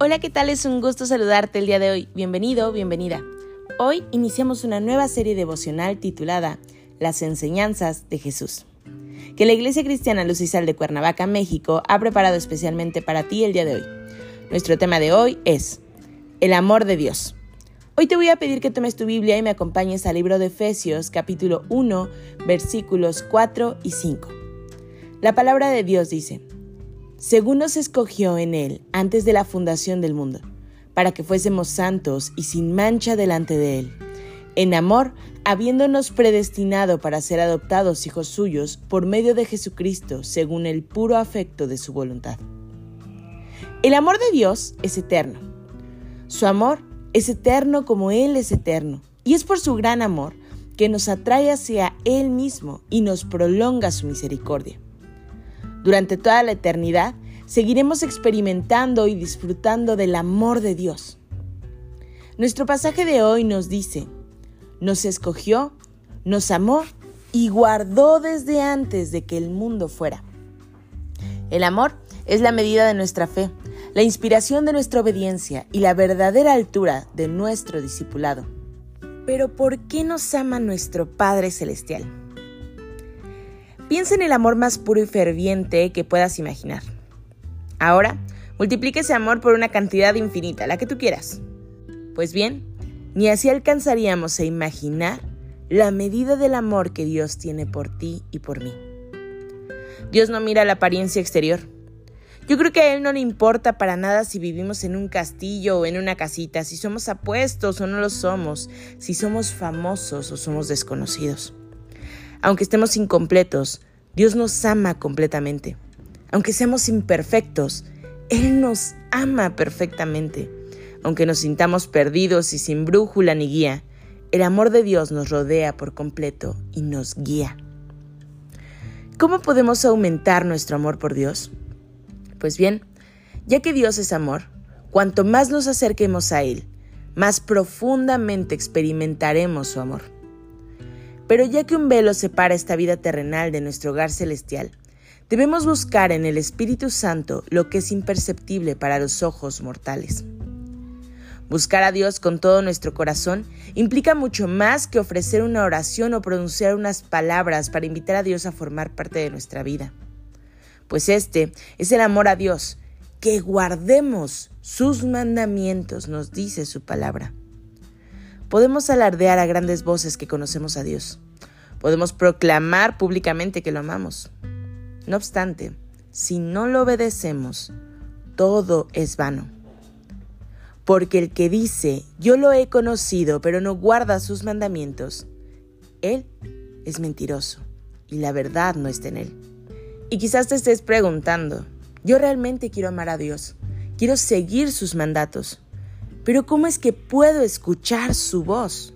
Hola, ¿qué tal? Es un gusto saludarte el día de hoy. Bienvenido, bienvenida. Hoy iniciamos una nueva serie devocional titulada Las enseñanzas de Jesús, que la Iglesia Cristiana Lucisal de Cuernavaca, México, ha preparado especialmente para ti el día de hoy. Nuestro tema de hoy es el amor de Dios. Hoy te voy a pedir que tomes tu Biblia y me acompañes al libro de Efesios capítulo 1 versículos 4 y 5. La palabra de Dios dice, según nos escogió en Él antes de la fundación del mundo, para que fuésemos santos y sin mancha delante de Él, en amor, habiéndonos predestinado para ser adoptados hijos suyos por medio de Jesucristo, según el puro afecto de su voluntad. El amor de Dios es eterno. Su amor es eterno como Él es eterno, y es por su gran amor que nos atrae hacia Él mismo y nos prolonga su misericordia. Durante toda la eternidad seguiremos experimentando y disfrutando del amor de Dios. Nuestro pasaje de hoy nos dice, nos escogió, nos amó y guardó desde antes de que el mundo fuera. El amor es la medida de nuestra fe, la inspiración de nuestra obediencia y la verdadera altura de nuestro discipulado. Pero ¿por qué nos ama nuestro Padre Celestial? Piensa en el amor más puro y ferviente que puedas imaginar. Ahora, multiplique ese amor por una cantidad infinita, la que tú quieras. Pues bien, ni así alcanzaríamos a imaginar la medida del amor que Dios tiene por ti y por mí. Dios no mira la apariencia exterior. Yo creo que a Él no le importa para nada si vivimos en un castillo o en una casita, si somos apuestos o no lo somos, si somos famosos o somos desconocidos. Aunque estemos incompletos, Dios nos ama completamente. Aunque seamos imperfectos, Él nos ama perfectamente. Aunque nos sintamos perdidos y sin brújula ni guía, el amor de Dios nos rodea por completo y nos guía. ¿Cómo podemos aumentar nuestro amor por Dios? Pues bien, ya que Dios es amor, cuanto más nos acerquemos a Él, más profundamente experimentaremos su amor. Pero ya que un velo separa esta vida terrenal de nuestro hogar celestial, debemos buscar en el Espíritu Santo lo que es imperceptible para los ojos mortales. Buscar a Dios con todo nuestro corazón implica mucho más que ofrecer una oración o pronunciar unas palabras para invitar a Dios a formar parte de nuestra vida. Pues este es el amor a Dios, que guardemos sus mandamientos, nos dice su palabra. Podemos alardear a grandes voces que conocemos a Dios. Podemos proclamar públicamente que lo amamos. No obstante, si no lo obedecemos, todo es vano. Porque el que dice, yo lo he conocido, pero no guarda sus mandamientos, él es mentiroso y la verdad no está en él. Y quizás te estés preguntando, yo realmente quiero amar a Dios, quiero seguir sus mandatos, pero ¿cómo es que puedo escuchar su voz?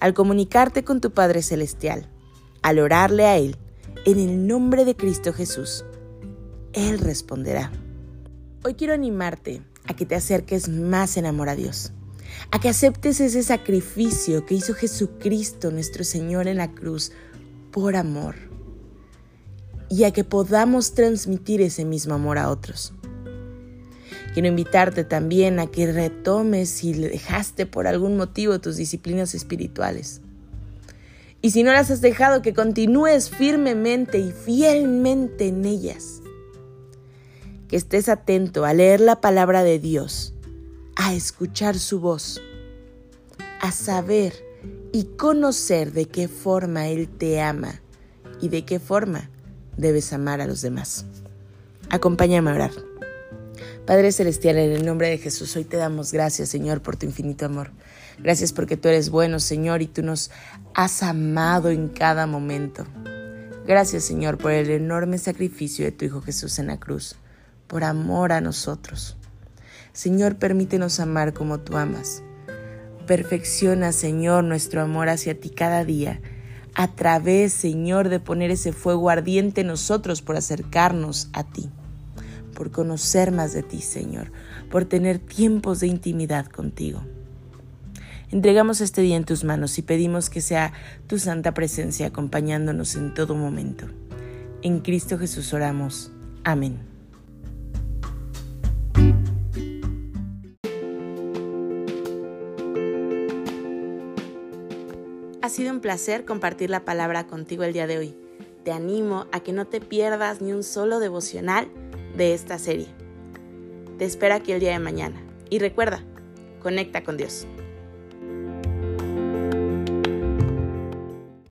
Al comunicarte con tu Padre Celestial, al orarle a Él, en el nombre de Cristo Jesús, Él responderá. Hoy quiero animarte a que te acerques más en amor a Dios, a que aceptes ese sacrificio que hizo Jesucristo nuestro Señor en la cruz por amor y a que podamos transmitir ese mismo amor a otros. Quiero invitarte también a que retomes si dejaste por algún motivo tus disciplinas espirituales. Y si no las has dejado, que continúes firmemente y fielmente en ellas. Que estés atento a leer la palabra de Dios, a escuchar su voz, a saber y conocer de qué forma Él te ama y de qué forma debes amar a los demás. Acompáñame a orar. Padre Celestial, en el nombre de Jesús, hoy te damos gracias, Señor, por tu infinito amor. Gracias porque tú eres bueno, Señor, y tú nos has amado en cada momento. Gracias, Señor, por el enorme sacrificio de tu Hijo Jesús en la cruz, por amor a nosotros. Señor, permítenos amar como tú amas. Perfecciona, Señor, nuestro amor hacia ti cada día, a través, Señor, de poner ese fuego ardiente en nosotros por acercarnos a ti, por conocer más de ti, Señor, por tener tiempos de intimidad contigo. Entregamos este día en tus manos y pedimos que sea tu santa presencia acompañándonos en todo momento. En Cristo Jesús oramos. Amén. Ha sido un placer compartir la palabra contigo el día de hoy. Te animo a que no te pierdas ni un solo devocional de esta serie. Te espero aquí el día de mañana. Y recuerda, conecta con Dios.